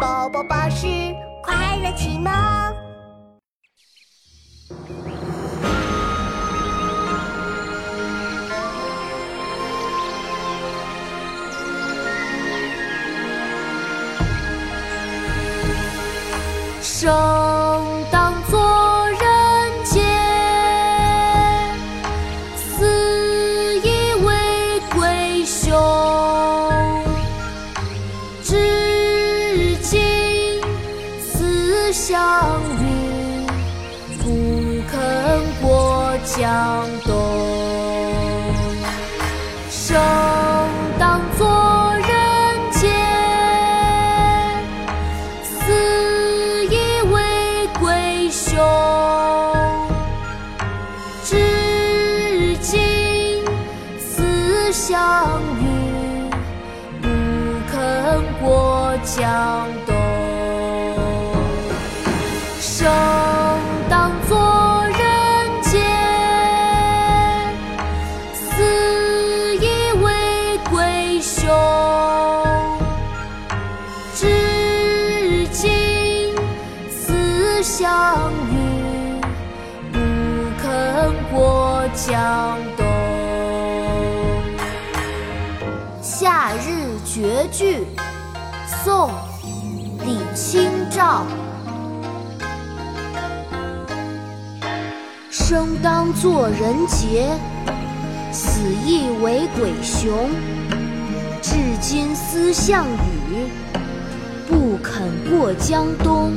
宝宝巴士快乐启蒙。生当作人杰，死亦为鬼雄。思项羽，不肯过江东。生当作人杰，死亦为鬼雄。至今思项羽，不肯过江东。贵兄。至今思项羽，不肯过江东。《夏日绝句》宋·李清照。生当作人杰，死亦为鬼雄。至今思项羽，不肯过江东。